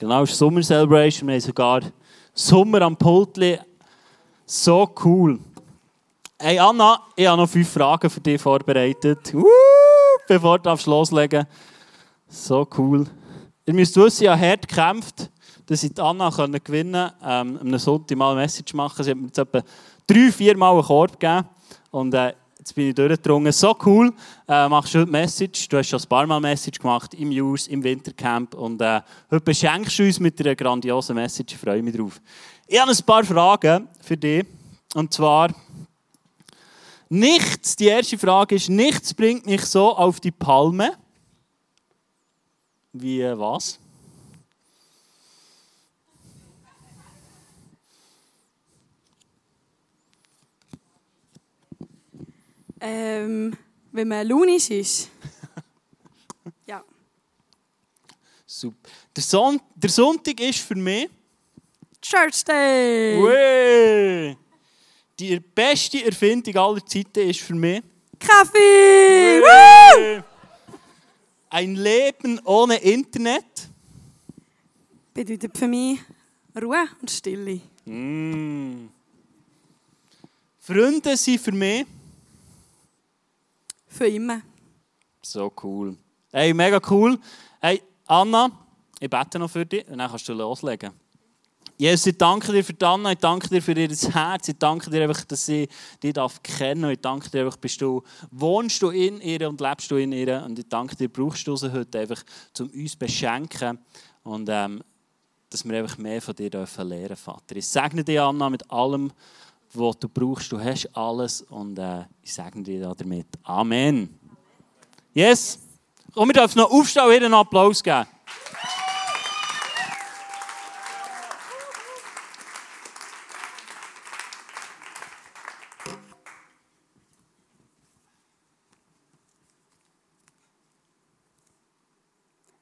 Genau, es ist Summer Celebration. Wir haben sogar Sommer am Pultli. So cool. Hey Anna, ich habe noch fünf Fragen für dich vorbereitet. Uh, bevor du loslegen So cool. Ihr müsst wissen, ich habe hart gekämpft, dass ich Anna gewinnen konnte. Ähm, am Sonntag mal eine Message machen. Sie hat mir jetzt etwa drei, vier Mal einen Korb gegeben. Und äh, jetzt bin ich durchgedrungen. So cool. Äh, machst du heute Message. Du hast schon ein paar Mal Message gemacht im Use, im Wintercamp. Und äh, heute beschenkst du uns mit einer grandiosen Message. Ich freue mich drauf. Ich habe ein paar Fragen für dich. Und zwar, nichts, die erste Frage ist, nichts bringt mich so auf die Palme. Wie äh, was? Ähm, wenn man launisch ist. ja. Super. Der, Son der Sonntag ist für mich Church Day! Ui. Die beste Erfindung aller Zeiten ist für mich Kaffee! Ui. Ein Leben ohne Internet bedeutet für mich Ruhe und Stille. Mm. Freunde sind für mich für immer. So cool. Hey, mega cool. Hey, Anna, ich bete noch für dich und dann kannst du loslegen. Jesus, ich danke dir für Anna, ich danke dir für ihr Herz, ich danke dir einfach, dass sie dich darf kennen ich danke dir einfach, bist du, wohnst du in ihr und lebst du in ihr und ich danke dir, brauchst du sie heute einfach, um uns zu beschenken und ähm, dass wir einfach mehr von dir dürfen lernen, Vater. Ich segne dich, Anna, mit allem, was du brauchst. Du hast alles und äh, ich segne dir damit. Amen. Yes? Komm, wir dürfen noch aufstehen und einen Applaus geben.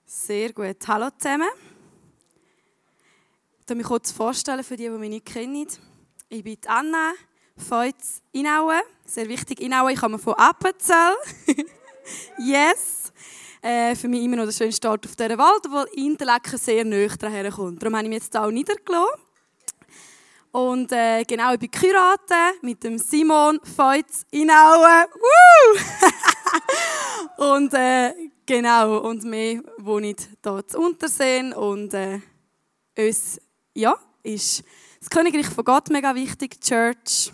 Sehr gut. Hallo zusammen. Ich mich kurz vorstellen für die, die mich nicht kennen. Ich bin Anna Feutz Inauen. Sehr wichtig, Inauen. Ich komme von Appenzell. yes. Äh, für mich immer noch der schönste Ort auf dieser Welt, wo Interlaken sehr nahe daher kommt. Darum habe ich mich jetzt auch niedergelassen. Und äh, genau, ich bin geheiratet mit dem Simon Feutz Inauen. und äh, genau, und wir wohnen hier zu Unterseen und äh, uns, ja, ist das Königreich von Gott mega wichtig, Church,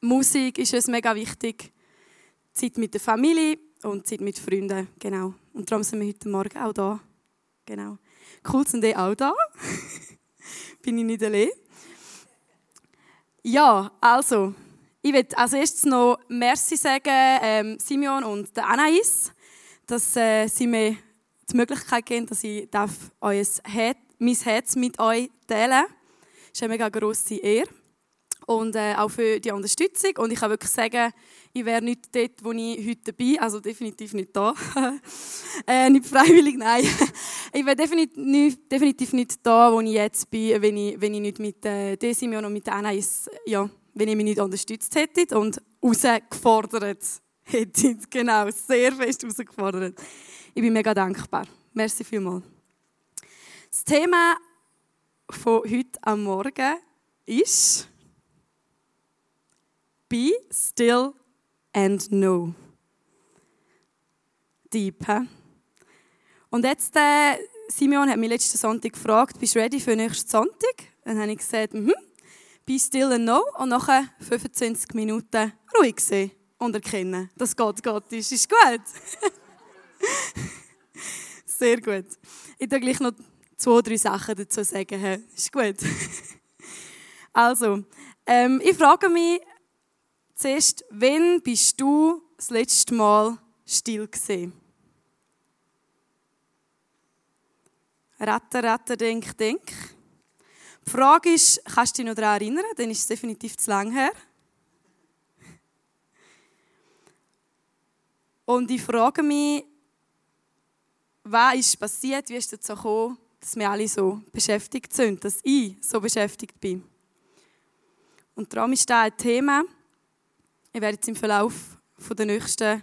Musik ist uns mega wichtig, Zeit mit der Familie und Zeit mit Freunden, genau. Und darum sind wir heute Morgen auch da, genau. Cool sind die auch da, bin ich nicht allein. Ja, also, ich will als erstes noch Merci sagen, ähm, Simeon und Anais, dass äh, sie mir die Möglichkeit geben, dass ich darf euer Herz, mein Herz mit euch teilen darf. Das ist eine mega grosse Ehre. Und äh, auch für die Unterstützung. Und ich kann wirklich sagen, ich wäre nicht dort, wo ich heute bin. Also definitiv nicht da. äh, nicht freiwillig, nein. ich wäre definitiv nicht, definitiv nicht da, wo ich jetzt bin, wenn ich, wenn ich nicht mit äh, der Simeon und mit Anais, ja, wenn ich mich nicht unterstützt hätte und herausgefordert hätte. Genau, sehr fest herausgefordert. Ich bin mega dankbar. Merci vielmals. Das Thema von heute am Morgen ist Be still and know. Deep, he? Und jetzt, äh, Simeon hat mich letzten Sonntag gefragt, bist du ready für nächsten Sonntag? Dann habe ich gesagt, mhm. Be still and know. Und nachher 25 Minuten ruhig sein und erkennen, dass Gott Gott ist. Ist gut? Sehr gut. Ich tue gleich noch zwei, drei Sachen dazu sagen. Ist gut. also, ähm, ich frage mich zuerst, wann bist du das letzte Mal still gesehen? Ratter, ratter, denk, denk. Die Frage ist, kannst du dich noch daran erinnern? Dann ist es definitiv zu lang her. Und ich frage mich, was ist passiert, wie ist es dazu gekommen, dass wir alle so beschäftigt sind, dass ich so beschäftigt bin. Und darum ist da ein Thema, ich werde jetzt im Verlauf der nächsten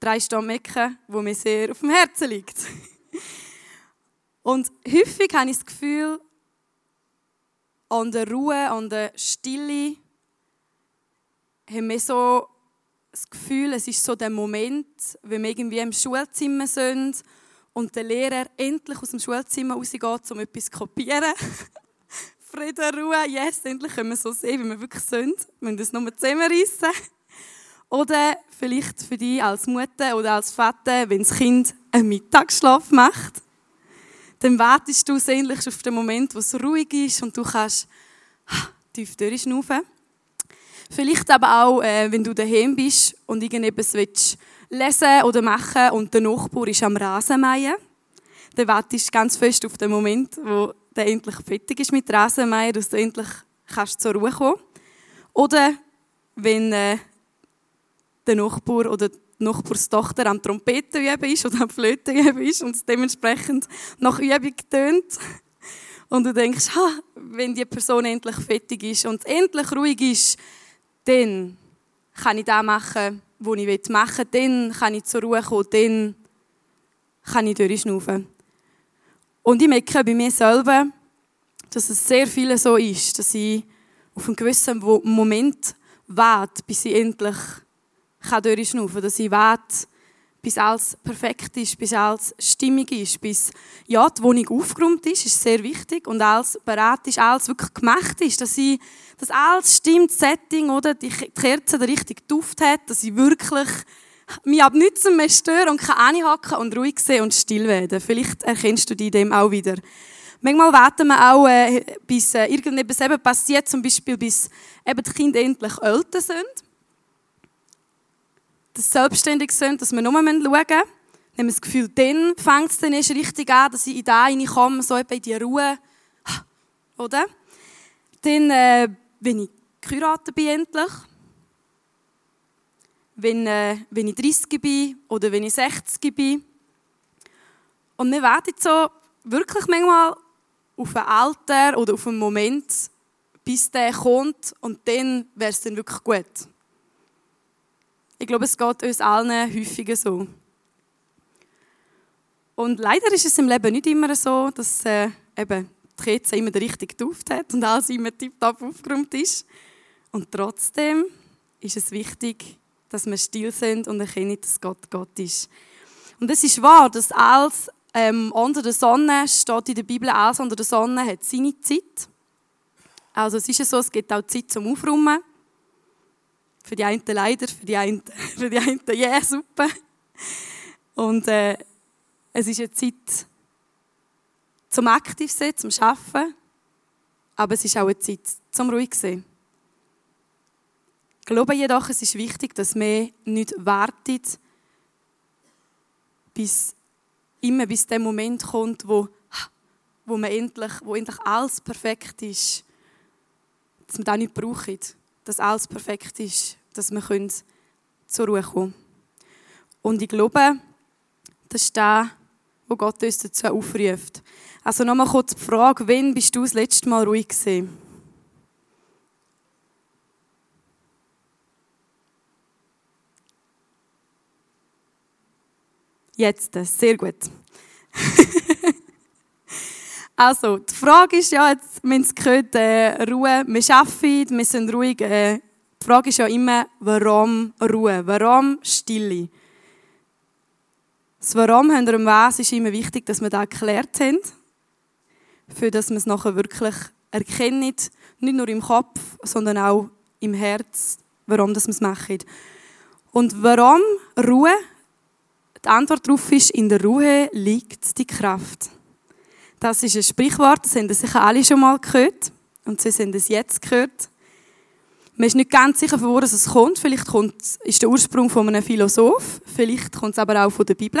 drei Stunden mecken, wo mir sehr auf dem Herzen liegt. Und häufig habe ich das Gefühl, an der Ruhe, an der Stille, haben wir so das Gefühl, es ist so der Moment, wenn wir irgendwie im Schulzimmer sind und der Lehrer endlich aus dem Schulzimmer rausgeht, um etwas zu kopieren. Frieden, Ruhe, yes, endlich können wir so sehen, wie wir wirklich sind. Wir müssen das nur zusammenreissen. Oder vielleicht für dich als Mutter oder als Vater, wenn das Kind einen Mittagsschlaf macht. Dann wartest du sehnlich auf den Moment, wo es ruhig ist und du kannst tief durchschnaufen. Vielleicht aber auch, äh, wenn du daheim bist und irgendetwas willst lesen oder machen und der Nachbar ist am Rasenmähen. Dann wartest ganz fest auf den Moment, wo der endlich fertig ist mit Rasenmähen, dass du endlich kannst zur Ruhe kommen Oder wenn äh, der Nachbar oder die Nachbarstochter am Trompeten üben ist oder am Flöten üben ist und es dementsprechend nach Übung tönt. Und du denkst, ha, wenn die Person endlich fertig ist und endlich ruhig ist, dann kann ich das machen, was ich machen will. Dann kann ich zur Ruhe kommen, dann kann ich durchschnaufen. Und ich merke bei mir selber, dass es sehr viele so ist, dass ich auf einen gewissen Moment warte, bis ich endlich durchschnaufen kann. Dass ich warte, bis alles perfekt ist, bis alles stimmig ist, bis ja, die Wohnung aufgeräumt ist, ist sehr wichtig und alles bereit ist, alles wirklich gemacht ist, dass ich, dass alles stimmt, das Setting oder die Kerze der richtige Duft hat, dass ich wirklich mich ab nichts mehr störe und kann anhaken und ruhig sein und still werden. Vielleicht erkennst du dich dem auch wieder. Manchmal warten wir auch, äh, bis äh, irgendetwas eben passiert, zum Beispiel bis eben die Kinder endlich älter sind das selbstständig sind, dass wir nur schauen müssen. Haben wir das Gefühl, dann fängt es dann erst richtig an, dass ich in da reinkomme, so in die Ruhe. Oder? Dann, äh, wenn ich geheiratet bin endlich, wenn, äh, wenn ich 30 bin oder wenn ich 60 bin. Und wir warten so wirklich manchmal auf ein Alter oder auf einen Moment, bis der kommt und dann wäre es dann wirklich gut. Ich glaube, es geht uns allen häufiger so. Und leider ist es im Leben nicht immer so, dass äh, eben die Kerze immer den richtigen Duft hat und alles immer tiptop aufgeräumt ist. Und trotzdem ist es wichtig, dass wir still sind und erkennen, dass Gott Gott ist. Und es ist wahr, dass alles ähm, unter der Sonne steht in der Bibel, alles unter der Sonne hat seine Zeit. Also es ist ja so, es gibt auch Zeit zum Aufräumen. Für die einen leider, für die einen, für die einen yeah, super. Und äh, es ist eine Zeit zum aktiv sein, zum Arbeiten, aber es ist auch eine Zeit zum ruhig sein. Ich glaube jedoch, es ist wichtig, dass wir nicht warten, bis immer bis der Moment kommt, wo, wo, man endlich, wo endlich alles perfekt ist. Dass wir das nicht brauchen dass alles perfekt ist, dass wir zur Ruhe kommen können. Und ich glaube, das ist das, wo Gott uns dazu aufruft. Also nochmal kurz die Frage, wann bist du das letzte Mal ruhig gewesen? Jetzt, sehr gut. Also, die Frage ist ja, jetzt, haben es gehört, äh, Ruhe, wir arbeiten, wir sind ruhig. Äh, die Frage ist ja immer, warum Ruhe, warum Stille? Das Warum wir im Was ist immer wichtig, dass wir das erklärt haben, für dass wir es nachher wirklich erkennen, nicht nur im Kopf, sondern auch im Herz, warum wir es machen. Und warum Ruhe? Die Antwort darauf ist, in der Ruhe liegt die Kraft. Das ist ein Sprichwort, das haben sicher alle schon mal gehört. Und sie haben es jetzt gehört. Man ist nicht ganz sicher, von wo es kommt. Vielleicht kommt, ist der Ursprung von einem Philosoph. Vielleicht kommt es aber auch von der Bibel.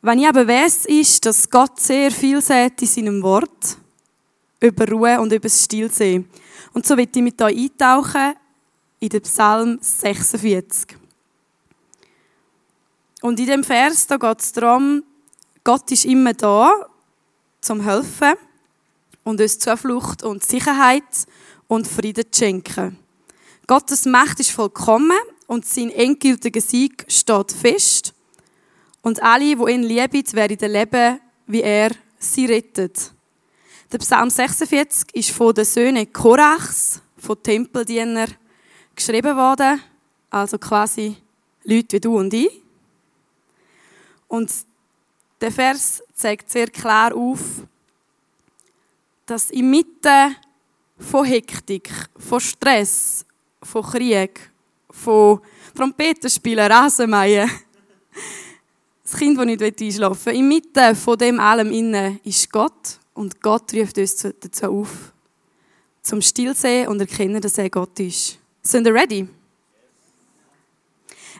Wenn ich aber weiß, ist, dass Gott sehr viel sagt in seinem Wort über Ruhe und über das Stillsehen. Und so wird ich mit euch eintauchen in den Psalm 46. Und in dem Vers da geht es darum, Gott ist immer da, zum helfen und uns Zuflucht und Sicherheit und Frieden zu schenken. Gottes Macht ist vollkommen und sein endgültiger Sieg steht fest. Und alle, die ihn lieben, werden leben, wie er sie rettet. Der Psalm 46 ist von den Söhnen Korachs, von Tempeldienern, geschrieben worden. Also quasi Leute wie du und ich. Und der Vers zeigt sehr klar auf, dass inmitten von Hektik, von Stress, von Krieg, von Trompetenspielen, Rasenmähen, das Kind, das nicht einschlafen will, inmitten von dem allem innen ist Gott und Gott ruft uns dazu auf, zum Stillsehen und erkennen, dass er Gott ist. Sind ihr ready?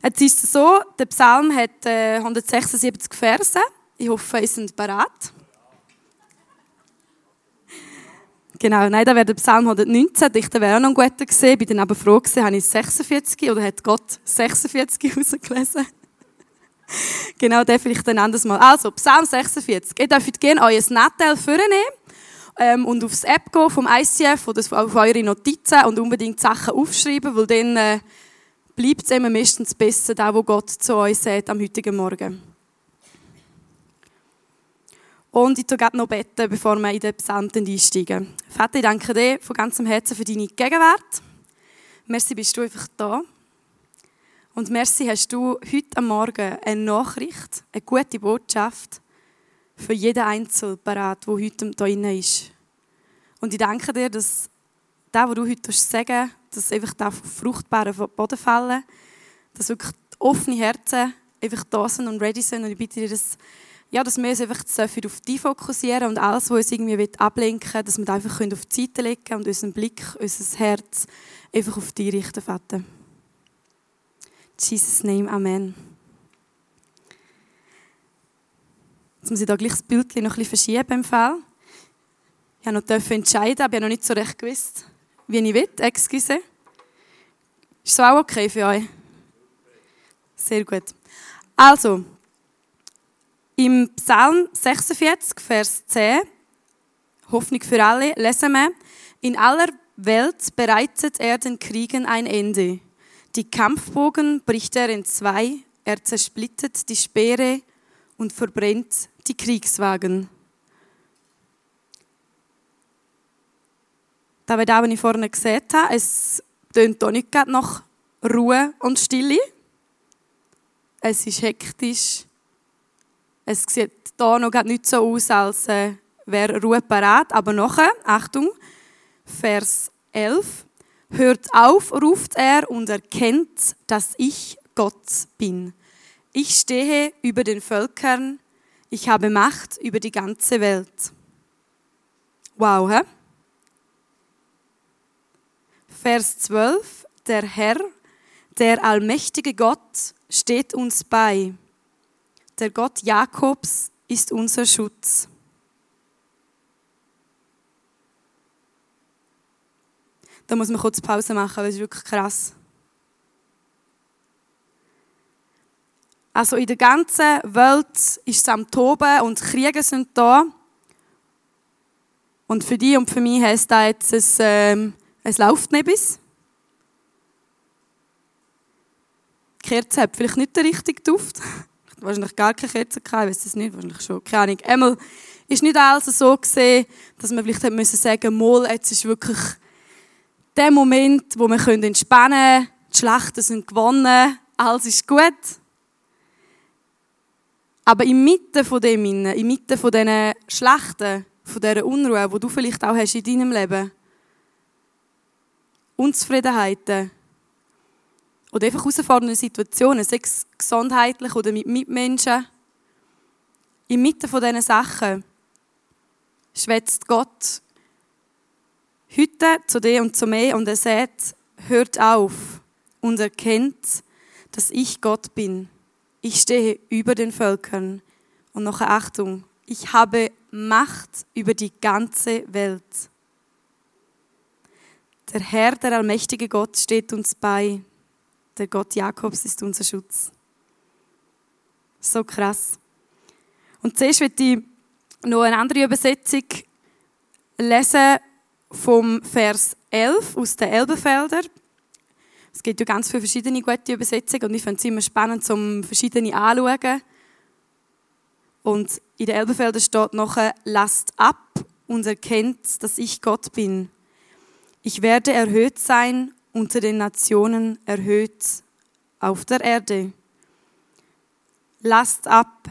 Jetzt ist es so, der Psalm hat 176 Verse. Ich hoffe, ihr seid bereit. Genau, nein, da wäre der Psalm 119, ich wäre auch noch ein guter gesehen, bin dann aber froh gewesen, habe ich 46 oder hat Gott 46 rausgelesen? genau, der vielleicht ein anderes Mal. Also, Psalm 46. Ihr dürft gerne euer Nattel vornehmen ähm, und aufs App gehen vom ICF oder auf eure Notizen und unbedingt Sachen aufschreiben, weil dann äh, bleibt es immer meistens besser, da wo Gott zu euch sagt am heutigen Morgen. Und ich tue noch beten, bevor wir in den Psalm einsteigen. Vater, ich danke dir von ganzem Herzen für deine Gegenwart. Merci, bist du einfach da. Und merci, hast du heute am Morgen eine Nachricht, eine gute Botschaft für jeden Einzelnen parat, der heute hier ist. Und ich danke dir, dass das, was du heute sagen dass einfach auf fruchtbaren Boden fallen, dass wirklich offene Herzen einfach da sind und ready sind. Und ich bitte dir, dass ja, dass wir uns einfach auf dich fokussieren und alles, was uns irgendwie ablenken will, dass wir das einfach auf die Seite legen und unseren Blick, unser Herz einfach auf dich richten, Vater. Jesus' Name, Amen. Jetzt muss ich da gleich das Bild noch ein bisschen verschieben im Fall. Ich habe noch entscheiden, aber ich habe noch nicht so recht gewusst, wie ich will. Excuse. Ist so auch okay für euch? Sehr gut. Also, im Psalm 46, Vers 10, Hoffnung für alle, lesen wir, in aller Welt bereitet er den Kriegen ein Ende. Die Kampfbogen bricht er in zwei, er zersplittert die Speere und verbrennt die Kriegswagen. Da wir da, was ich vorne gesehen habe, es tönt auch nicht nach Ruhe und Stille. Es ist hektisch, es sieht hier noch nicht so aus, als äh, wäre Ruhe parat. Aber nachher, Achtung, Vers 11. Hört auf, ruft er und erkennt, dass ich Gott bin. Ich stehe über den Völkern, ich habe Macht über die ganze Welt. Wow, hä? Vers 12. Der Herr, der allmächtige Gott, steht uns bei. Der Gott Jakobs ist unser Schutz. Da muss man kurz Pause machen, weil es wirklich krass. Also in der ganzen Welt ist es am Toben und Kriege sind da. Und für die und für mich heisst das jetzt, es, ähm, es läuft nicht bis. Die Kerze hat vielleicht nicht den richtigen Duft wahrscheinlich gar keine Kerzen gehabt, ich weiß es nicht, wahrscheinlich schon, keine Ahnung. Einmal ist nicht alles so gesehen, dass man vielleicht müssen sagen, mal, jetzt ist wirklich der Moment, wo wir entspannen können, die Schlachten sind gewonnen, alles ist gut. Aber inmitten von dem, inmitten von diesen Schlachten, von dieser Unruhe, die du vielleicht auch hast in deinem Leben, Unzufriedenheiten, oder einfach herausfordernde Situationen, sei es gesundheitlich oder mit Mitmenschen. Inmitten von diesen Sachen schwätzt Gott heute zu dir und zu mir und er sagt, hört auf und erkennt, dass ich Gott bin. Ich stehe über den Völkern. Und noch Achtung, ich habe Macht über die ganze Welt. Der Herr, der allmächtige Gott, steht uns bei. Der Gott Jakobs ist unser Schutz. So krass. Und zuerst möchte ich noch eine andere Übersetzung lesen vom Vers 11 aus den Elbenfelder. Es gibt ja ganz viele verschiedene gute Übersetzungen und ich finde es immer spannend, um verschiedene anzuschauen Und in der Elbefelder steht nachher, lasst ab und erkennt, dass ich Gott bin. Ich werde erhöht sein unter den Nationen, erhöht auf der Erde. Lasst ab.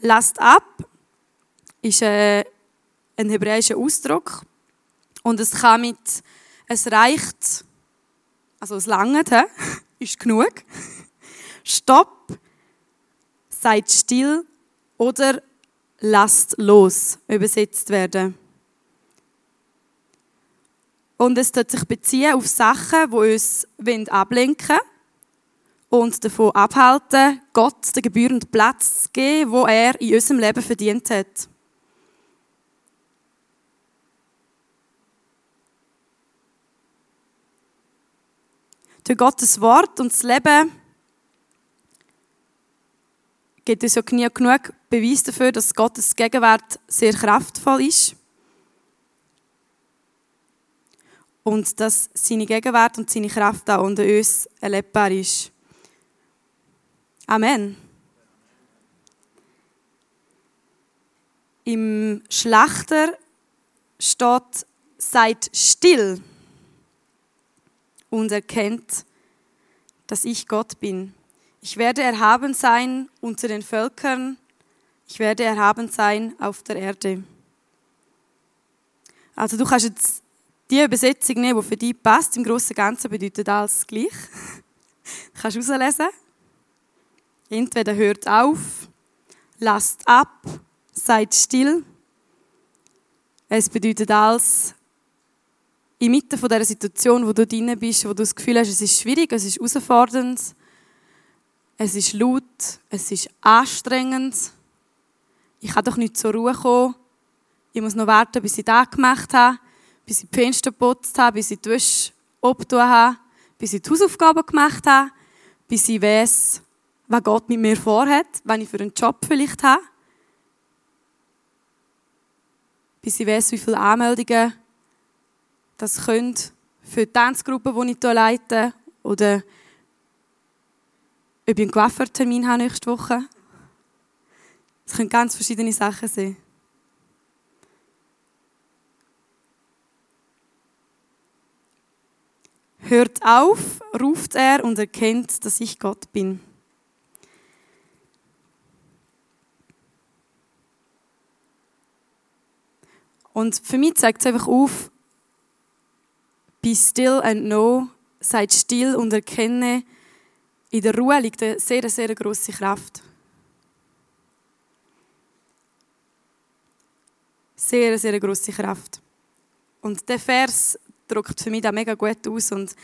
Lasst ab ist äh, ein hebräischer Ausdruck und es kann mit es reicht, also es langt, ist genug. Stopp, seid still oder lasst los übersetzt werden. Und es tut sich beziehen auf Sachen, die uns ablenken wollen und davon abhalten, Gott den gebührenden Platz zu geben, wo er in unserem Leben verdient hat. Durch Gottes Wort und das Leben gibt es ja genug Beweis dafür, dass Gottes Gegenwart sehr kraftvoll ist. Und dass seine Gegenwart und seine Kraft auch unter uns erlebbar ist. Amen. Im Schlachter steht, seid still und erkennt, dass ich Gott bin. Ich werde erhaben sein unter den Völkern, ich werde erhaben sein auf der Erde. Also du kannst jetzt die Übersetzung nehmen, die für dich passt. Im Großen und Ganzen bedeutet alles gleich. Du kannst herauslesen. Entweder hört auf, lasst ab, seid still. Es bedeutet alles, inmitten von dieser Situation, wo du drin bist, wo du das Gefühl hast, es ist schwierig, es ist herausfordernd, es ist laut, es ist anstrengend. Ich kann doch nicht zur Ruhe kommen. Ich muss noch warten, bis ich das gemacht habe, bis ich die Fenster geputzt habe, bis ich die Wäsche abgetan habe, bis ich die Hausaufgaben gemacht habe, bis ich weiß, was Gott mit mir vorhat, wenn ich für einen Job vielleicht habe. Bis ich weiß, wie viele Anmeldungen das können für die Tanzgruppe, die ich hier leite, oder ob ich einen Coiffeurtermin habe nächste Woche. Es können ganz verschiedene Sachen sein. Hört auf, ruft er und erkennt, dass ich Gott bin. Und für mich zeigt es einfach auf, be still and know, seid still und erkenne, in der Ruhe liegt eine sehr, sehr grosse Kraft. Sehr, sehr grosse Kraft. Und der Vers drückt für mich da mega gut aus und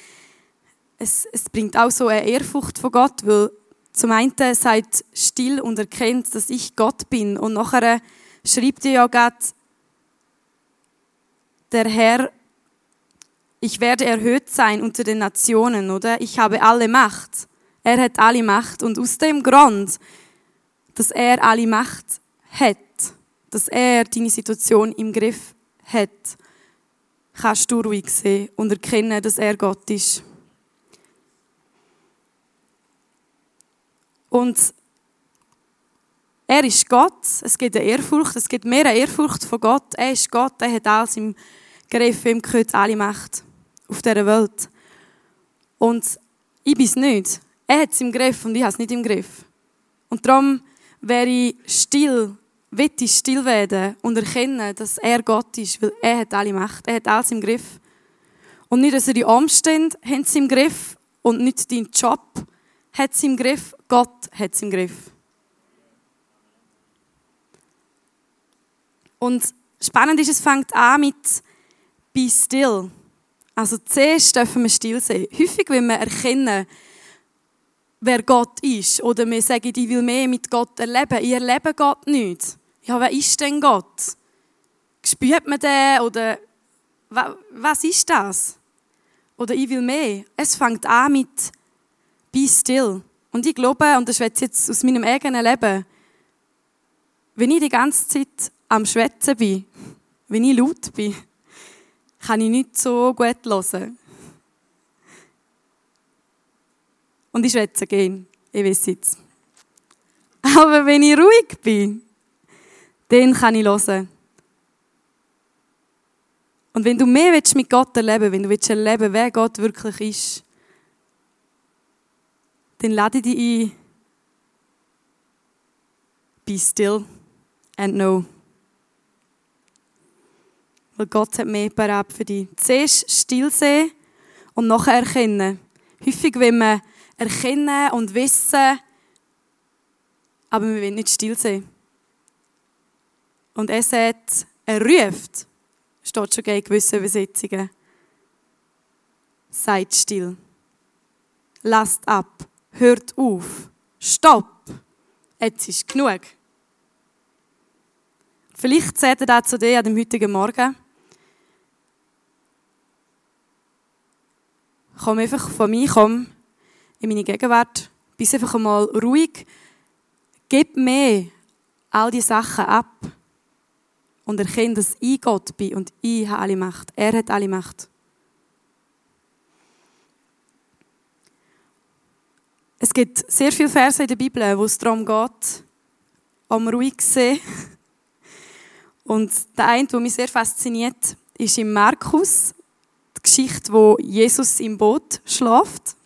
es, es bringt auch so eine Ehrfurcht von Gott, weil zum einen seid still und erkennt, dass ich Gott bin und nachher schreibt ihr ja Gott, der Herr, ich werde erhöht sein unter den Nationen, oder? Ich habe alle Macht. Er hat alle Macht und aus dem Grund, dass er alle Macht hat, dass er deine Situation im Griff hat, kannst du ruhig sehen und erkennen, dass er Gott ist. Und er ist Gott, es gibt eine Ehrfurcht, es gibt mehr eine Ehrfurcht von Gott. Er ist Gott, er hat alles im Griff, ihm gehört alle Macht auf dieser Welt. Und ich bin es nicht. Er hat es im Griff und ich habe es nicht im Griff. Und darum wäre ich still, ich still werden und erkennen, dass er Gott ist, weil er hat alle Macht, er hat alles im Griff. Und nicht, dass er die Umstände haben es im Griff und nicht dein Job hat es im Griff, Gott hat es im Griff. Und spannend ist, es fängt an mit «Be still». Also zuerst dürfen wir still sein. Häufig will man erkennen, wer Gott ist. Oder wir sagen, ich will mehr mit Gott erleben. Ich erlebe Gott nicht. Ja, wer ist denn Gott? Spürt man den? Oder was ist das? Oder ich will mehr. Es fängt an mit Be still. Und ich glaube, und das ist jetzt aus meinem eigenen Leben, wenn ich die ganze Zeit am Schwätzen bin, wenn ich laut bin, kann ich nicht so gut hören. Und ich schwätze gehen. Ich weiß jetzt. Aber wenn ich ruhig bin, dann kann ich hören. Und wenn du mehr mit Gott erleben willst, wenn du erleben willst, wer Gott wirklich ist, dann lade ich dich ein. Be still and know. Weil Gott hat mehr parat für dich. Zuerst still sehen und nachher erkennen. Häufig will man erkennen und wissen, aber wir wollen nicht still sehen. Und er sagt, er ruft, steht schon gegen gewisse Übersetzungen. Seid still. Lasst ab. Hört auf. Stopp. Jetzt ist genug. Vielleicht sagt er das zu dir an dem heutigen Morgen. Komm einfach von mir, komm in meine Gegenwart. Bist einfach einmal ruhig. Gib mir all die Sachen ab. Und erkenne, dass ich Gott bin und ich habe alle Macht. Er hat alle Macht. Es gibt sehr viele Verse in der Bibel, wo es darum geht, am ruhig sein. Und der eine, der mich sehr fasziniert, ist im Markus, die Geschichte, wo Jesus im Boot schläft.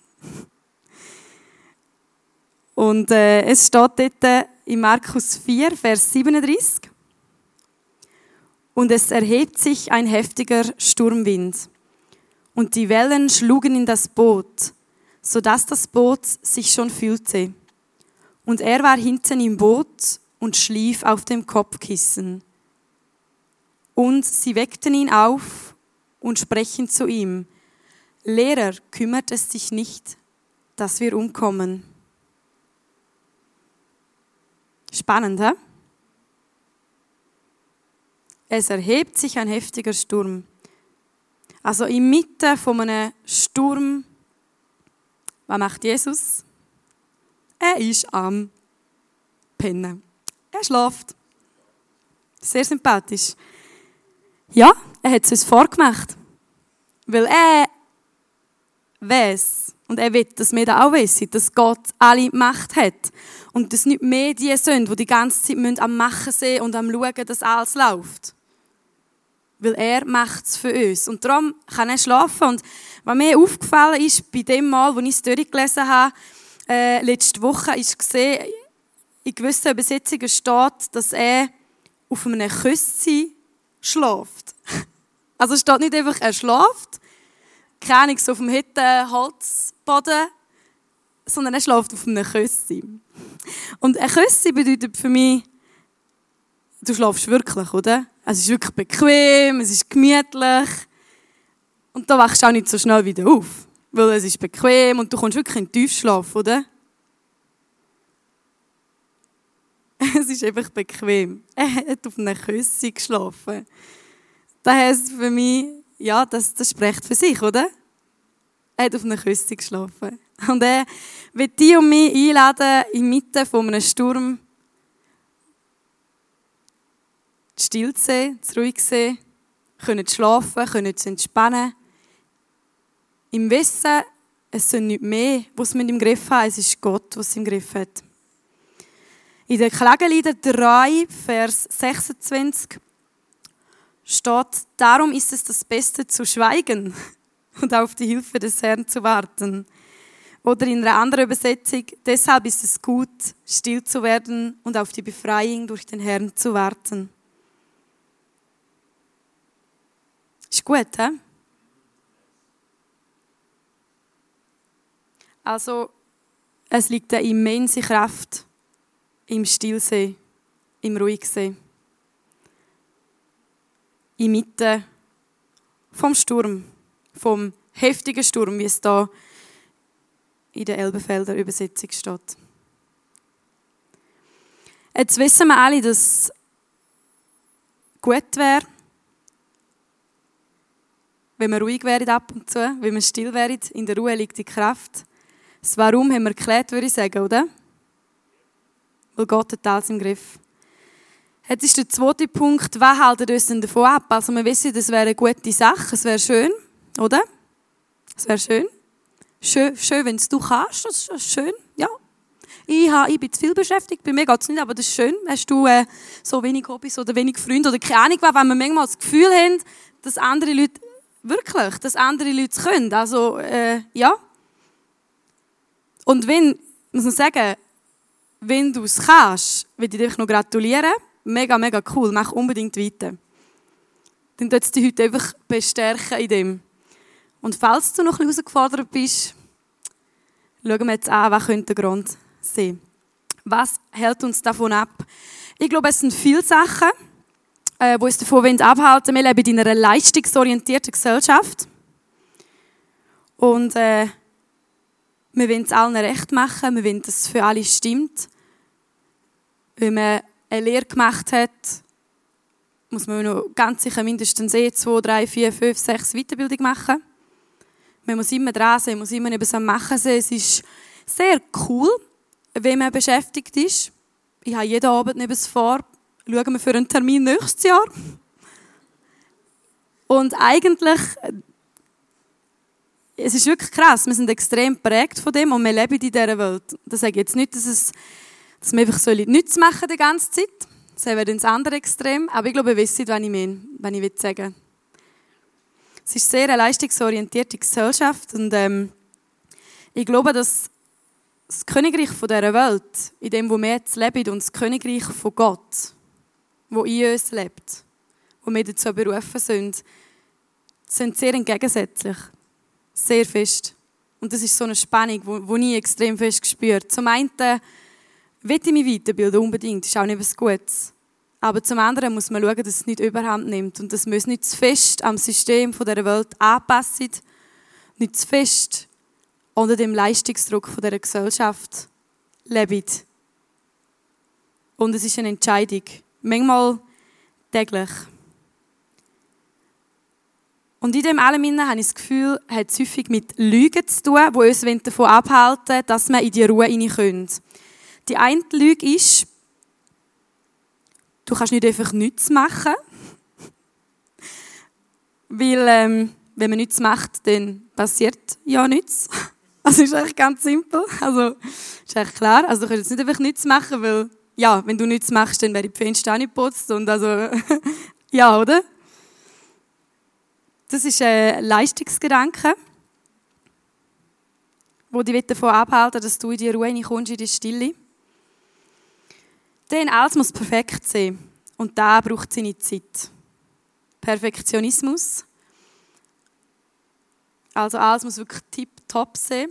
Und äh, es steht dort in Markus 4, Vers 37. Und es erhebt sich ein heftiger Sturmwind. Und die Wellen schlugen in das Boot, sodass das Boot sich schon füllte. Und er war hinten im Boot und schlief auf dem Kopfkissen. Und sie weckten ihn auf und sprechen zu ihm, Lehrer, kümmert es dich nicht, dass wir umkommen. Spannend, hä? Es erhebt sich ein heftiger Sturm. Also inmitten von einem Sturm, was macht Jesus? Er ist am Pennen. Er schläft. Sehr sympathisch. Ja, er hat es uns vorgemacht. Weil er weiß, und er will, dass wir da auch wissen, dass Gott alle Macht hat. Und dass nicht mehr die sind, die die ganze Zeit am Machen sind und am Schauen, dass alles läuft. Weil er macht es für uns. Und darum kann er schlafen. Und was mir aufgefallen ist, bei dem Mal, wo ich es durchgelesen habe, äh, letzte Woche, ist gesehen, in gewissen Übersetzungen steht, dass er auf einem Küssi schläft. Also es steht nicht einfach, er schläft, keine so auf dem Hüttenholzboden, sondern er schläft auf einem Küssi. Und ein Küssi bedeutet für mich, du schläfst wirklich, oder? Es ist wirklich bequem, es ist gemütlich. Und da wachst du auch nicht so schnell wieder auf. Weil es ist bequem und du kommst wirklich in den Tiefschlaf, oder? Es ist einfach bequem. Er hat auf einer Küsse geschlafen. Das heisst für mich, ja, das, das spricht für sich, oder? Er hat auf einer Küsse geschlafen. Und er wird dich und mich einladen, inmitten von einem Sturm still zu sein, zu ruhig zu sein, können zu schlafen, können zu entspannen. Im Wissen, es sind nicht mehr, was wir im Griff haben, es ist Gott, was im Griff hat. In der Klagelieder 3, Vers 26 steht, darum ist es das Beste zu schweigen und auf die Hilfe des Herrn zu warten. Oder in einer anderen Übersetzung, deshalb ist es gut, still zu werden und auf die Befreiung durch den Herrn zu warten. Ist gut, hä? Also, es liegt eine immense Kraft im Stillsee, im Ruhigsee. Inmitten vom Sturm, vom heftigen Sturm, wie es da in der Elbenfelder Übersetzung steht. Jetzt wissen wir alle, dass gut wäre, wenn wir ruhig wären ab und zu, wenn wir still wären. In der Ruhe liegt die Kraft. Das Warum haben wir geklärt, würde ich sagen, oder? Weil Gott hat alles im Griff. Jetzt ist der zweite Punkt, was haltet uns denn davon ab? Also wir wissen, das wäre eine gute Sache, es wäre schön, oder? Es wäre schön. Schön, schön wenn es du kannst, das ist schön, ja. ich, habe, ich bin zu viel beschäftigt, bei mir geht es nicht, aber das ist schön. Hast du äh, so wenig Hobbys oder wenig Freunde oder keine Ahnung was, wenn wir manchmal das Gefühl haben, dass andere Leute, wirklich, dass andere Leute es können. Also, äh, ja. Und wenn, muss man sagen, wenn du es kannst, will ich dir noch gratulieren. Mega, mega cool. Mach unbedingt weiter. Dann tut es dich heute einfach bestärken in dem. Und falls du noch bisschen herausgefordert bist, schauen wir jetzt an, was könnte der Grund sein. Was hält uns davon ab? Ich glaube, es sind viele Sachen, äh, die uns davon abhalten wollen. Wir leben in einer leistungsorientierten Gesellschaft. Und äh, wir wollen es allen recht machen, wir wollen, dass es für alle stimmt. Wenn man eine Lehre gemacht hat, muss man noch ganz sicher mindestens eh zwei, drei, vier, fünf, sechs Weiterbildung machen. Man muss immer dran sein, man muss immer etwas am Machen sein. Es ist sehr cool, wenn man beschäftigt ist. Ich habe jeden Abend etwas vor. Schauen wir für einen Termin nächstes Jahr. Und eigentlich, es ist wirklich krass, wir sind extrem prägt von dem und wir leben in dieser Welt. Das sage ich jetzt nicht, dass, es, dass wir einfach nichts machen die ganze Zeit. Das wäre ins andere Extrem. Aber ich glaube, ihr wisst, was ich meine, wenn ich sagen will. Es ist sehr eine leistungsorientierte Gesellschaft und ähm, ich glaube, dass das Königreich von dieser Welt, in dem, wo wir jetzt leben, und das Königreich von Gott, wo in uns lebt, wo wir dazu berufen sind, sind sehr entgegensätzlich. Sehr fest. Und das ist so eine Spannung, die ich extrem fest gespürt. Zum einen will ich mich weiterbilden, unbedingt. Das ist auch nicht was Gutes. Aber zum anderen muss man schauen, dass es nicht überhand nimmt und dass man nicht zu fest am System dieser Welt anpasst, nicht zu fest unter dem Leistungsdruck dieser Gesellschaft lebt. Und es ist eine Entscheidung. Manchmal täglich. Und in dem allem habe ich das Gefühl, hat es häufig mit Lügen zu tun, die uns davon abhalten dass wir in die Ruhe hineinkommen. Die eine Lüge ist, du kannst nicht einfach nichts machen. Weil, ähm, wenn man nichts macht, dann passiert ja nichts. Also ist eigentlich ganz simpel. Also ist eigentlich klar. Also du kannst jetzt nicht einfach nichts machen, weil ja, wenn du nichts machst, dann wäre die Fenster auch nicht geputzt und also ja, oder? Das ist ein Leistungsgedanke, wo dich davon abhalten dass du in die Ruhe kommst, in die Stille. Denn alles muss perfekt sein. Und da braucht seine Zeit. Perfektionismus. Also alles muss wirklich tip-top sein.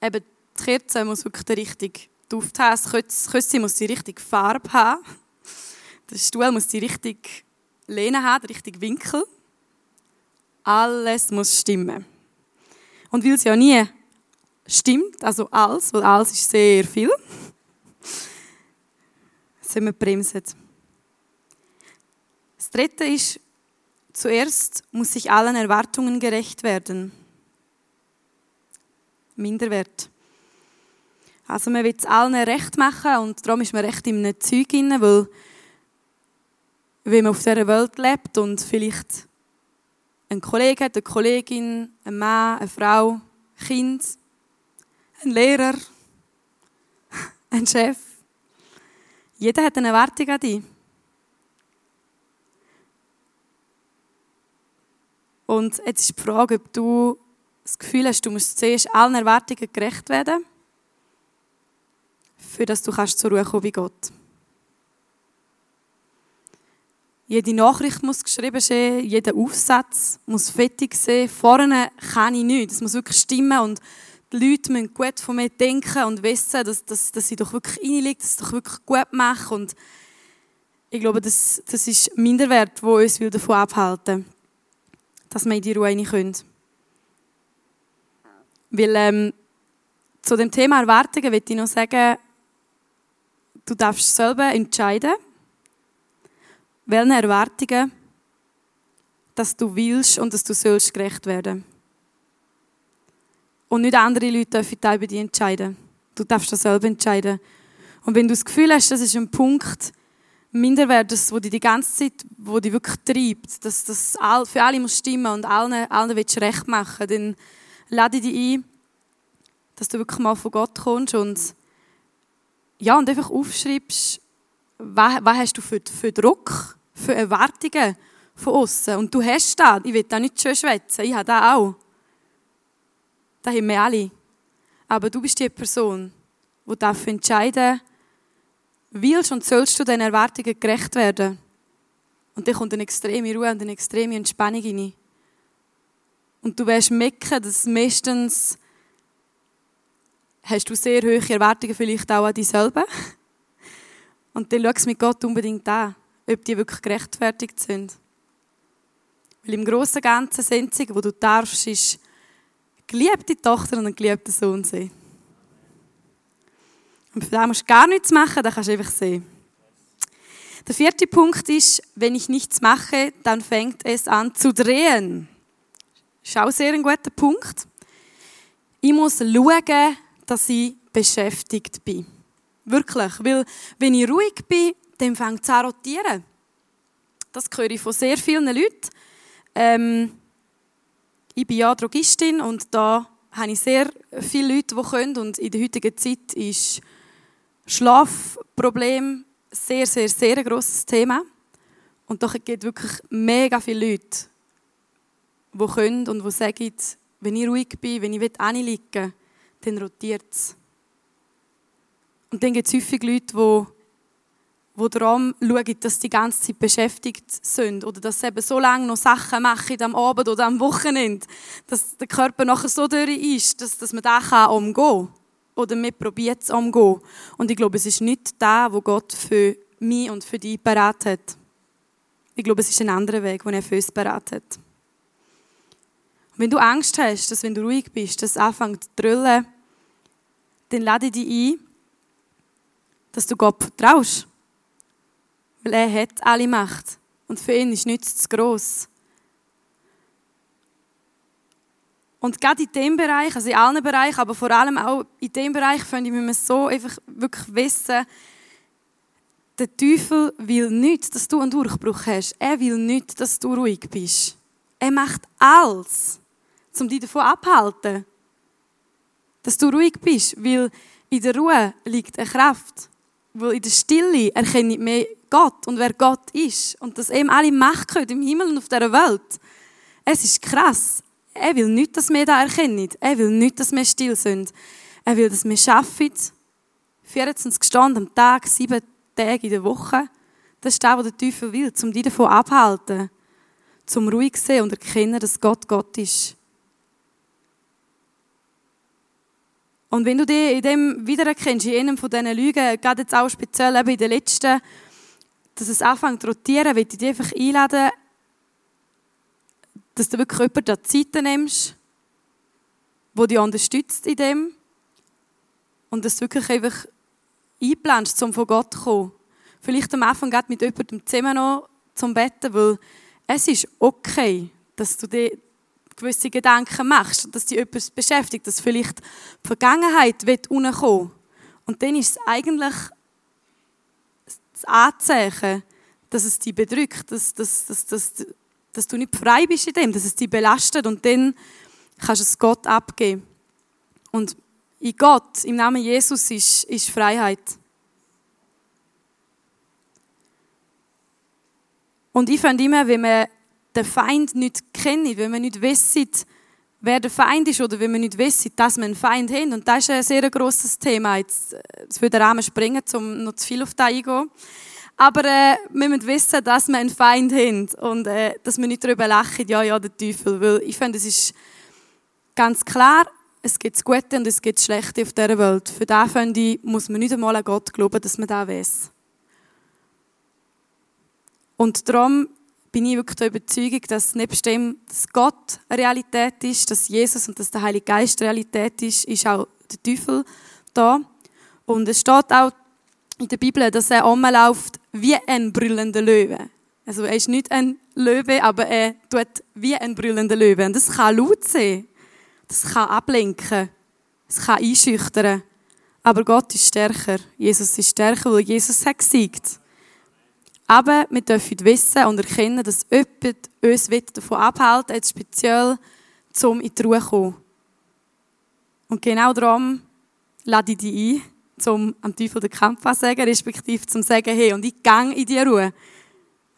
Eben die Kerze muss wirklich den richtigen Duft haben. Das Küssi muss die richtige Farbe haben. Der Stuhl muss die richtige Lehne haben, den richtigen Winkel. Alles muss stimmen. Und weil es ja nie stimmt, also alles, weil alles ist sehr viel, sind wir bremsen. Das dritte ist, zuerst muss sich allen Erwartungen gerecht werden. Minderwert. Also man will es allen recht machen und darum ist man recht in einem Zeug drin, weil wenn man auf dieser Welt lebt und vielleicht einen Kollegen hat, eine Kollegin, ein Mann, eine Frau, ein Kind, ein Lehrer, ein Chef, jeder hat eine Erwartung an dich. Und jetzt ist die Frage, ob du das Gefühl hast, du musst zuerst allen Erwartungen gerecht werden, für dass du kannst zur Ruhe kommen bei Gott. Jede Nachricht muss geschrieben sein, jeder Aufsatz muss fertig sein. Vorne kann ich nicht. Es muss wirklich stimmen und die Leute müssen gut von mir denken und wissen, dass, dass, dass sie doch wirklich reinliegt, dass ich doch wirklich gut mache. Und ich glaube, das, das ist Minderwert, wo uns davon abhalten will, dass wir in die Ruhe rein können. Weil ähm, zu dem Thema Erwartungen will ich noch sagen, du darfst selber entscheiden, welchen Erwartungen dass du willst und dass du sollst gerecht werden und nicht andere Leute dürfen über dich entscheiden. Du darfst das selber entscheiden. Und wenn du das Gefühl hast, das ist ein Punkt, Minderwert, das, wo dich die ganze Zeit, wo dich wirklich treibt, dass das für alle muss stimmen und allen, allen willst recht machen, dann lade dich ein, dass du wirklich mal von Gott kommst und ja, und einfach aufschreibst, was, was hast du für, für Druck, für Erwartungen von außen. Und du hast das. Ich will da nicht schön schwätzen. Ich habe das auch. Das haben wir alle. Aber du bist die Person, die darf willst und sollst du deinen Erwartungen gerecht werden. Und dann kommt eine extreme Ruhe und eine extreme Entspannung rein. Und du wirst merken, dass meistens hast du sehr hohe Erwartungen vielleicht auch an dich selber. Und dann schau es mit Gott unbedingt an, ob die wirklich gerechtfertigt sind. Weil im Großen und Ganzen sind sie, wo du darfst, ist geliebte Tochter und ein geliebter Sohn sein. Und für das musst du gar nichts machen, dann kannst du einfach sehen. Der vierte Punkt ist, wenn ich nichts mache, dann fängt es an zu drehen. Das ist auch sehr ein guter Punkt. Ich muss schauen, dass ich beschäftigt bin. Wirklich. Weil, wenn ich ruhig bin, dann fängt es an zu rotieren. Das höre ich von sehr vielen Leuten. Ähm, ich bin ja Drogistin und da habe ich sehr viele Leute, die können. Und in der heutigen Zeit ist Schlafproblem sehr, sehr, sehr ein grosses Thema. Und doch gibt wirklich mega viele Leute, die können und die sagen, wenn ich ruhig bin, wenn ich liegen will, dann rotiert es. Und dann gibt es häufig Leute, die, die darum schauen, dass die ganze Zeit beschäftigt sind oder dass sie eben so lange noch Sachen machen am Abend oder am Wochenende, dass der Körper nachher so durch ist, dass, dass man da umgehen kann oder man probiert es umgehen. Und ich glaube, es ist nicht da, wo Gott für mich und für dich parat hat. Ich glaube, es ist ein anderer Weg, den er für uns parat hat. Und wenn du Angst hast, dass wenn du ruhig bist, dass es anfängt zu drüllen, dann lade ich dich ein, dass du Gott vertraust. Weil er hat alle Macht. Und für ihn ist nichts zu gross. Und gerade in dem Bereich, also in allen Bereichen, aber vor allem auch in dem Bereich, finde ich, müssen wir so einfach wirklich wissen, der Teufel will nicht, dass du einen Durchbruch hast. Er will nicht, dass du ruhig bist. Er macht alles, um dich davon abzuhalten, dass du ruhig bist, weil in der Ruhe liegt eine Kraft. Weil in der Stille erkenne mehr Gott und wer Gott ist. Und dass eben alle Macht können im Himmel und auf dieser Welt. Es ist krass. Er will nicht, dass wir das erkennen. Er will nicht, dass wir still sind. Er will, dass wir arbeiten. 24 Stunden am Tag, sieben Tage in der Woche. Das ist das, was der Teufel will, um dich davon abzuhalten. Zum ruhig zu sehen und erkennen, dass Gott Gott ist. Und wenn du dich in dem wiedererkennst, in einem von diesen Lügen, gerade jetzt auch speziell eben in den letzten, dass es anfängt zu rotieren, will ich dich einfach einladen, dass du wirklich jemanden Zeit nimmst, der dich unterstützt in dem und dass wirklich einfach einplanst, um von Gott zu kommen. Vielleicht am Anfang geht mit jemandem zusammen noch zum Betten, weil es ist okay, dass du dir gewisse Gedanken machst, dass dich etwas beschäftigt, dass vielleicht die Vergangenheit wird Und dann ist es eigentlich das Anzeichen, dass es dich bedrückt, dass, dass, dass, dass, dass du nicht frei bist in dem, dass es dich belastet und dann kannst du es Gott abgeben. Und in Gott, im Namen Jesus, ist, ist Freiheit. Und ich finde immer, wenn man den Feind nicht kennt, wenn man nicht wissen, wer der Feind ist oder wenn man nicht wissen, dass man einen Feind hat. Und das ist ein sehr grosses Thema. Jetzt, jetzt würde der Rahmen springen, um noch zu viel auf das eingehen. Aber äh, wir müssen wissen, dass wir einen Feind haben und äh, dass wir nicht darüber lachen, ja, ja, der Teufel. Weil ich finde, es ist ganz klar, es gibt das Gute und es gibt das Schlechte auf dieser Welt. Für das, finde ich, muss man nicht einmal an Gott glauben, dass man das weiß. Und darum bin ich wirklich der Überzeugung, dass nebst dem, dass Gott eine Realität ist, dass Jesus und dass der Heilige Geist Realität ist, ist auch der Teufel da. Und es steht auch in der Bibel, dass er rumläuft wie ein brüllender Löwe. Also er ist nicht ein Löwe, aber er tut wie ein brüllender Löwe. Und das kann laut sein, das kann ablenken, das kann einschüchtern. Aber Gott ist stärker. Jesus ist stärker, weil Jesus hat gesiegt. Aber wir dürfen wissen und erkennen, dass jemand uns davon abhält, jetzt speziell zum in die Ruhe zu kommen. Und genau darum lade ich dich ein, zum am Teufel den Kampf sagen, respektive zum sagen, hey, und ich gang in die Ruhe.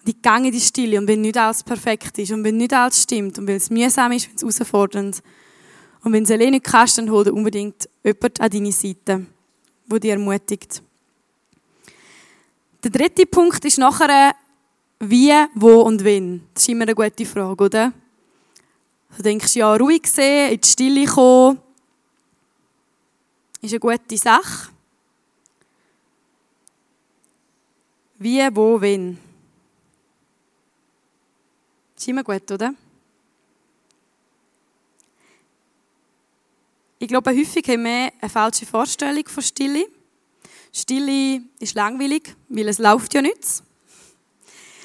Und ich gang in die Stille. Und wenn nicht alles perfekt ist und wenn nicht alles stimmt und wenn es mühsam ist, wenn es herausfordernd und wenn du es alleine nicht kannst, dann hol dir unbedingt jemand an deine Seite, der dich ermutigt. Der dritte Punkt ist nachher, wie, wo und wenn. Das ist immer eine gute Frage, oder? Du denkst, ja, ruhig sehen, in die Stille kommen, ist eine gute Sache. Wie, wo, wenn. Das ist immer gut, oder? Ich glaube, häufig haben wir eine falsche Vorstellung von Stille. Stille ist langweilig, weil es läuft ja nichts.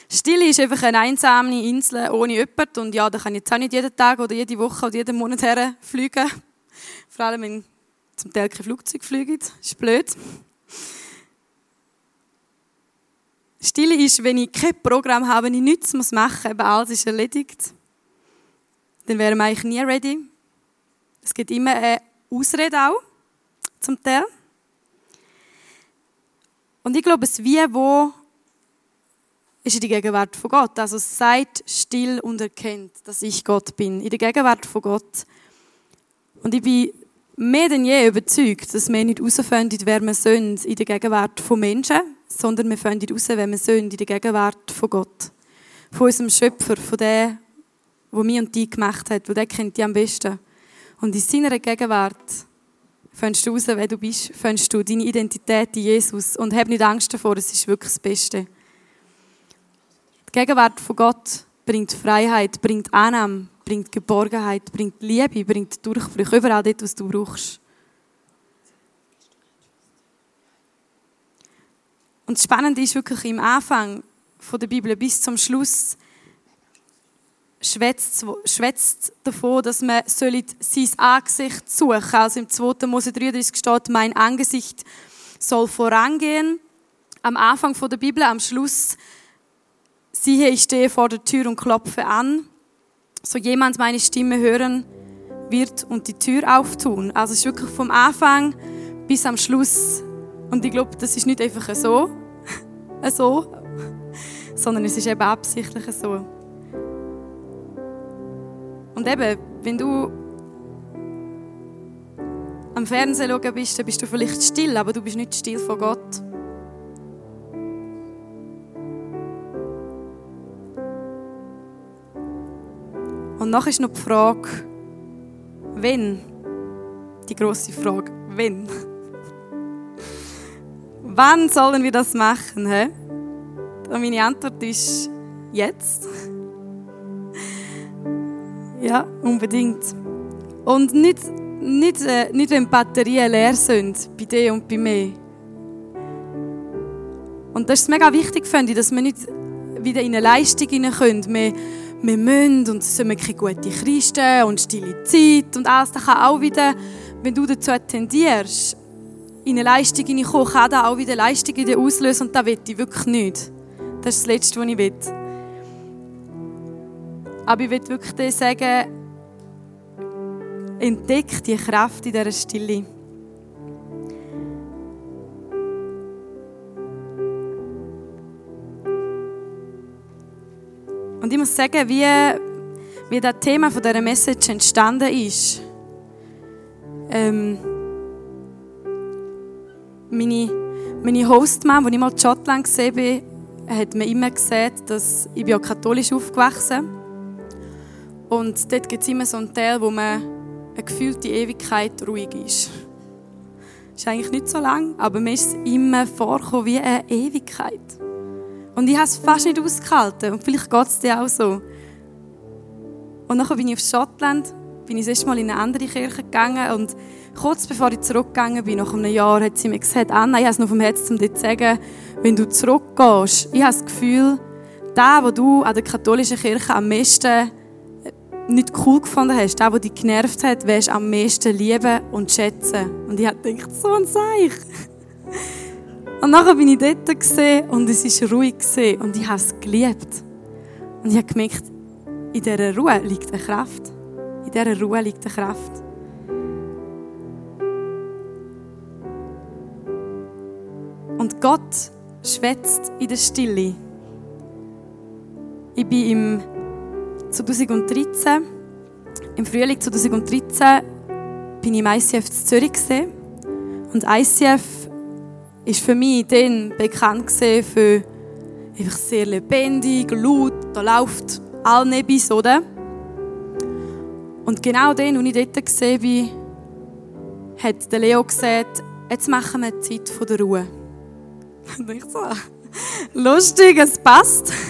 Stille ist einfach eine einsame Insel ohne jemanden. Und ja, da kann ich jetzt auch nicht jeden Tag oder jede Woche oder jeden Monat her fliegen. Vor allem, wenn zum Teil kein Flugzeug fliegen. Das ist blöd. Stille ist, wenn ich kein Programm habe, wenn ich nichts machen muss, eben alles ist erledigt. Dann wären wir eigentlich nie ready. Es gibt immer eine Ausrede auch, zum Teil. Und ich glaube, es Wie, wo ist in der Gegenwart von Gott. Also seid still und erkennt, dass ich Gott bin. In der Gegenwart von Gott. Und ich bin mehr denn je überzeugt, dass wir nicht herausfinden, wer wir sind in der Gegenwart von Menschen, sondern wir finden heraus, wer wir sind in der Gegenwart von Gott. Von unserem Schöpfer, von dem, der mich und dich gemacht hat, der kennt dich am besten. Und in seiner Gegenwart findest du heraus, wer du bist, findest du deine Identität in Jesus. Und hab nicht Angst davor, es ist wirklich das Beste. Die Gegenwart von Gott bringt Freiheit, bringt Annahme, bringt Geborgenheit, bringt Liebe, bringt Durchbruch, überall dort, was du brauchst. Und das Spannende ist wirklich im Anfang der Bibel bis zum Schluss schwätzt, schwätzt davon, dass man sein Angesicht suchen soll. Also im 2. Mose 33 steht, mein Angesicht soll vorangehen. Am Anfang der Bibel, am Schluss, siehe, ich stehe vor der Tür und klopfe an so jemand meine Stimme hören wird und die Tür auftun. Also es ist wirklich vom Anfang bis am Schluss. Und ich glaube, das ist nicht einfach so, so, sondern es ist eben absichtlich so. Und eben, wenn du am Fernsehen schauen bist, dann bist du vielleicht still, aber du bist nicht still vor Gott. Und nachher ist noch die Frage, wenn? Die große Frage, wenn? Wann sollen wir das machen? He? Und meine Antwort ist jetzt. Ja, unbedingt. Und nicht, nicht, äh, nicht wenn Batterien leer sind, bei dir und bei mir. Und das ist mega wichtig, finde ich, dass wir nicht wieder in eine Leistung hineinkommen. Wir, wir müssen und es sind keine gute Christen und stille Zeit und alles. Das kann auch wieder, wenn du dazu tendierst, in eine Leistung hineinkommen, kann das auch wieder Leistung in dir auslösen und das will ich wirklich nicht. Das ist das Letzte, was ich will. Aber ich will wirklich dir sagen, entdeck die Kraft in dieser Stille. Und ich muss sagen, wie, wie das Thema von dieser Message entstanden ist. Ähm, meine, meine Hostmam, als ich mal in Schottland gesehen bin, hat mir immer gesagt, dass ich bin katholisch aufgewachsen Und dort gibt es immer so einen Teil, wo man eine gefühlte Ewigkeit ruhig ist. Ist eigentlich nicht so lang, aber mir ist es immer vorgekommen wie eine Ewigkeit. Und ich habe es fast nicht ausgehalten. Und vielleicht geht es dir auch so. Und dann bin ich auf Schottland, bin ich das erste Mal in eine andere Kirche gegangen und kurz bevor ich zurückgegangen bin, nach einem Jahr, hat sie mir gesagt, Anna, ich habe es noch vom Herzen, um dir zu sagen, wenn du zurückgehst, ich habe das Gefühl, da, wo du an der katholischen Kirche am meisten nicht cool gefunden hast, da, wo dich genervt hat, wirst du am meisten lieben und schätzen. Und ich gedacht, so ein Seich. Und nachher bin ich dort und es war ruhig und ich habe es geliebt. Und ich habe gemerkt, in dieser Ruhe liegt eine Kraft. In dieser Ruhe liegt eine Kraft. Und Gott schwätzt in der Stille. Ich bin im 2013, im Frühling 2013, bin ich im ICF in Zürich gesehen. Und ICF ist für mich dann bekannt für einfach sehr lebendig, laut, da läuft all nebis, oder? Und genau dann, als ich dort gesehen bin, hat der Leo gesagt, jetzt machen wir Zeit der Ruhe. Und ich so, lustig, es passt.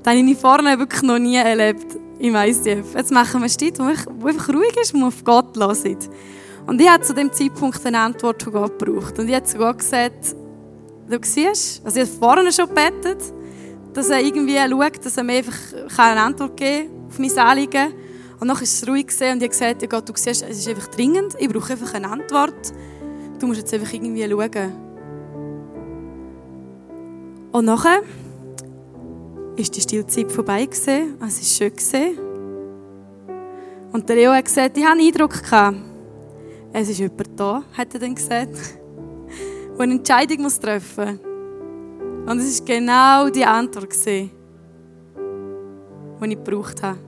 Das habe ich vorne wirklich noch nie erlebt im ICF. Jetzt machen wir Zeit, wo einfach ruhig ist, man auf Gott hört. Und ich habe zu dem Zeitpunkt eine Antwort von Gott gebraucht. Und ich habe zu Gott gesagt, du siehst, also ich habe vorne schon gebetet, dass er irgendwie schaut, dass er mir einfach eine Antwort geben kann auf mein Anliegen. Und dann war es ruhig und ich habe gesagt, Gott, du siehst, es ist einfach dringend, ich brauche einfach eine Antwort. Du musst jetzt einfach irgendwie schauen. Und nachher ist die Stillzeit vorbei gewesen. Es war schön. Gewesen. Und der Leo hat gesagt, ich habe einen Eindruck gehabt. Es ist jemand da, hat er dann gesagt, der eine Entscheidung treffen muss. Und es war genau die Antwort, die ich gebraucht habe.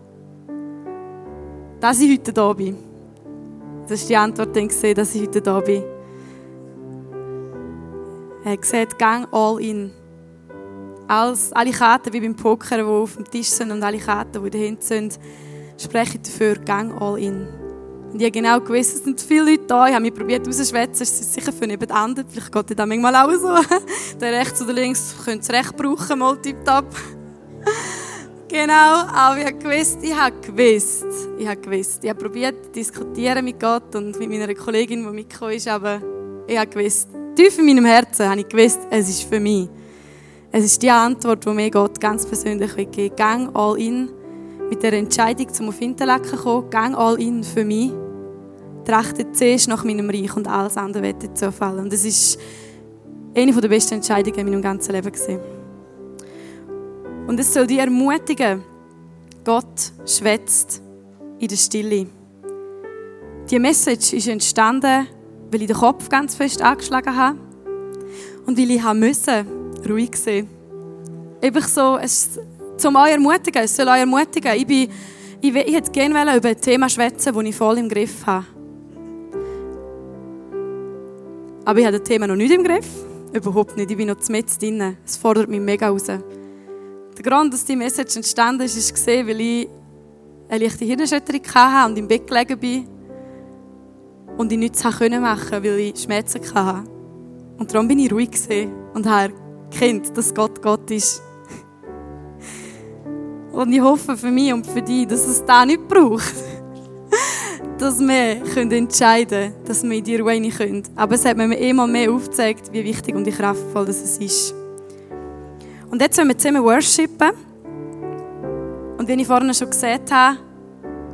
Dass ich heute da bin. Das war die Antwort, dass ich heute da bin. Er hat gesagt, gang all in. Alles, alle Karten wie beim Poker, die auf dem Tisch sind und alle Karten, die dahinter sind, sprechen dafür, gang all in. Und ich habe genau gewusst, es sind viele Leute da. Ich habe mich probiert rauszuschwätzen. Es ist sicher für neben anderen. Vielleicht geht das manchmal auch so. Der rechts oder links könnt es recht brauchen, mal tipptopp. genau, aber ich habe gewusst, ich habe gewusst, ich habe gewusst. Ich habe probiert zu diskutieren mit Gott und mit meiner Kollegin, die mitgekommen ist, aber ich habe gewusst, tief in meinem Herzen habe ich gewusst, es ist für mich. Es ist die Antwort, die mir Gott ganz persönlich geben Gang all in mit der Entscheidung, zum auf Interlaken zu kommen. Gang all in für mich. Trachtet zuerst nach meinem Reich und alles andere wird zu fallen. Und das ist eine der besten Entscheidungen in meinem ganzen Leben. Gewesen. Und es soll dich ermutigen, Gott schwätzt in der Stille. Die Message ist entstanden, weil ich den Kopf ganz fest angeschlagen habe und weil ich musste ruhig sein. Einfach so, es, zum euch ermutigen, es soll euch ermutigen. Ich, bin, ich, ich hätte gerne über ein Thema schwätzen, das ich voll im Griff habe. Aber ich habe das Thema noch nicht im Griff. Überhaupt nicht. Ich bin noch mit drin. Es fordert mich mega raus. Der Grund, dass die Message entstanden ist, ist gesehen, weil ich eine leichte Hirnerschütterung hatte und im Bett gelegen bin und ich nichts machen konnte, weil ich Schmerzen hatte. Und darum bin ich ruhig und habe erkannt, dass Gott Gott ist. Und ich hoffe für mich und für dich, dass es da nicht braucht. dass wir entscheiden können, dass wir in die Ruhe können. Aber es hat mir immer mehr aufgezeigt, wie wichtig und wie kraftvoll das ist. Und jetzt wollen wir zusammen worshipen. Und wie ich vorhin schon gesagt habe,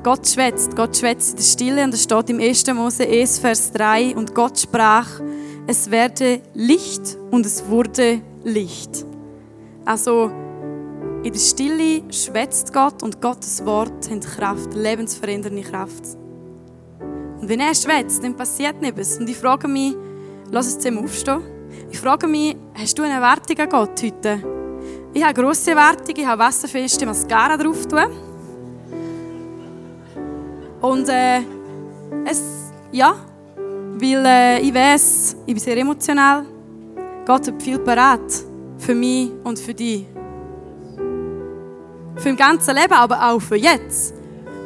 Gott schwätzt. Gott schwätzt in der Stille. Und es steht im 1. Mose 1, Vers 3. Und Gott sprach, es werde Licht und es wurde Licht. Also, in der Stille schwätzt Gott und Gottes Wort hat Kraft, lebensverändernde Kraft. Und wenn er schwätzt, dann passiert nichts. Und ich frage mich, lass es zusammen aufstehen. Ich frage mich, hast du eine Erwartung an Gott heute? Ich habe grosse Erwartung, ich habe wasserfeste Mascara drauf tun. Und äh, es, ja, weil äh, ich weiß, ich bin sehr emotional. Gott hat viel parat für mich und für dich. Für das ganze Leben, aber auch für jetzt.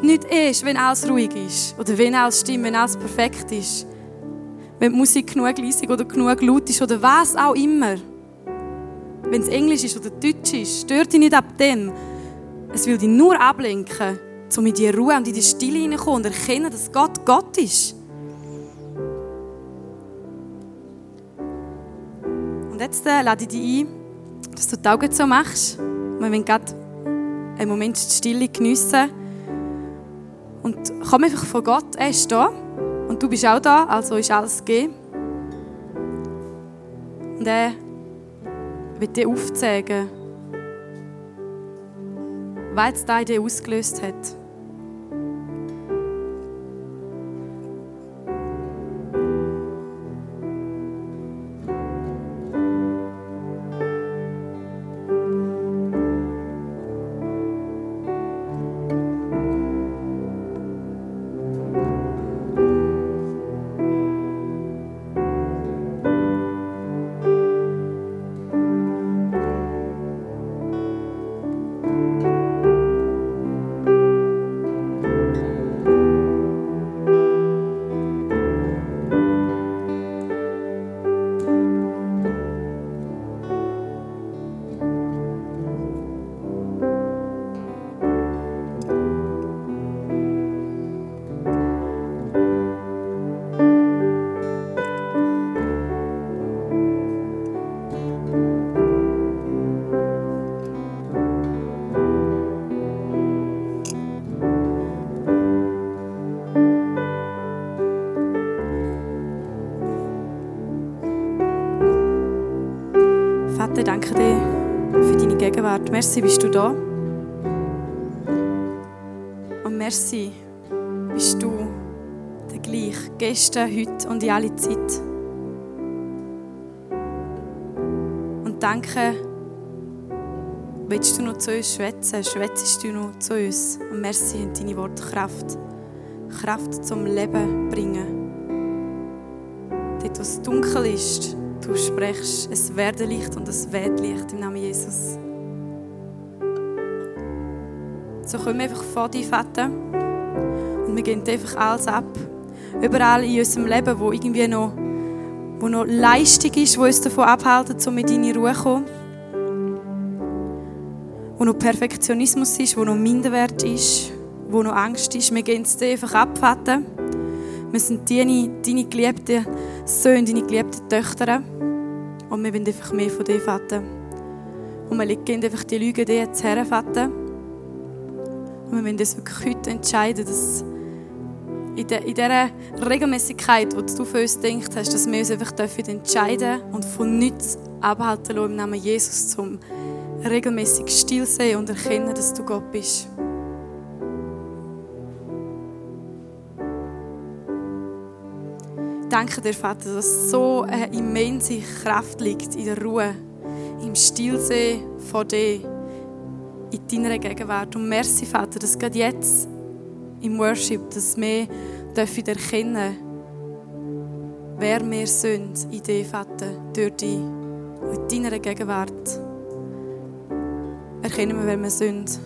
Nicht erst, wenn alles ruhig ist oder wenn alles stimmt, wenn alles perfekt ist. Wenn die Musik genug leisig oder genug laut ist oder was auch immer. Wenn es Englisch ist oder Deutsch ist, stört dich nicht ab dem. Es will dich nur ablenken, um in die Ruhe und in die Stille hineinzukommen und erkennen, dass Gott Gott ist. Jetzt lade ich dich ein, dass du die Augen so machst. Wir wollen gerade einen Moment die Stille geniessen. Und komm einfach von Gott, er ist da. Und du bist auch da, also ist alles gegeben. Und er wird dir aufzeigen, was da in dir ausgelöst hat. Gegenwart. Merci, bist du da. Und merci, bist du der gleich, gestern, heute und in alle Zeit. Und danke, willst du noch zu uns schwätzen, schwätzest du noch zu uns. Und merci haben deine Worte Kraft. Kraft zum Leben bringen. Dort, wo es dunkel ist, du sprichst, es werde Licht und es wird Licht im Namen Jesus. So kommen wir einfach vor dich, Vater. Und wir gehen einfach alles ab. Überall in unserem Leben, wo irgendwie noch, wo noch Leistung ist, wo uns davon abhalten, um mit deiner Ruhe zu kommen. Wo noch Perfektionismus ist, wo noch Minderwert ist, wo noch Angst ist. Wir gehen es einfach ab, Vater. Wir sind deine, deine geliebten Söhne, deine geliebten Töchter. Und wir wollen einfach mehr von dir, Vater. Und wir legen einfach die Lüge dir jetzt her, Vater. Und wir wollen uns wirklich heute entscheiden, dass in, der, in dieser Regelmäßigkeit, die du für uns gedacht hast, dass wir uns einfach dafür entscheiden und von nichts abhalten lassen im Namen Jesus, um regelmäßig still sein und erkennen, dass du Gott bist. danke dir, Vater, dass so eine immense Kraft liegt in der Ruhe, im Stillsee vor dir, in deiner Gegenwart. Und merci, Vater, dass gerade jetzt im Worship, dass wir dürfen erkennen, wer wir sind in dir, Vater, durch dich und in deiner Gegenwart. Erkennen wir, wer wir sind.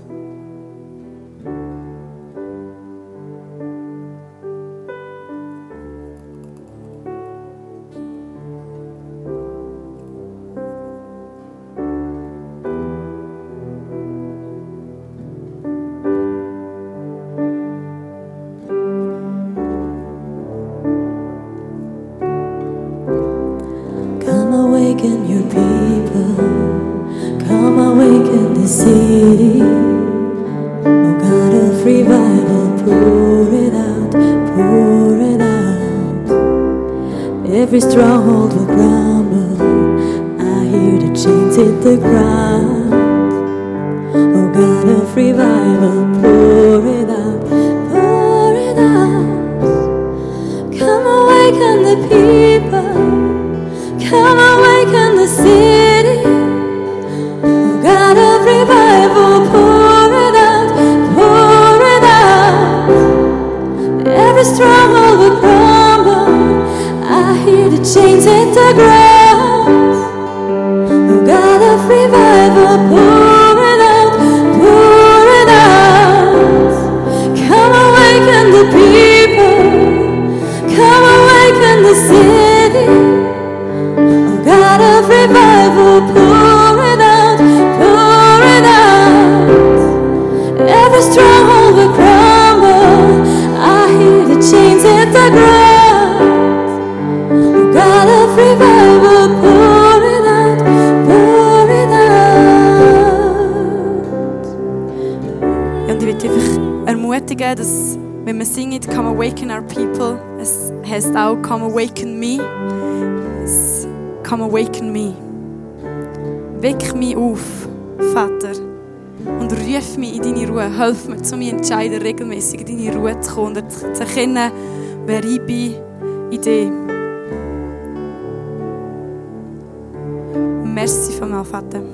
Ruhe. Hilf mir, zu mir entscheiden, regelmäßig in deine Ruhe zu kommen und zu erkennen, wer ich bin in dir. Merci von mir, Vater.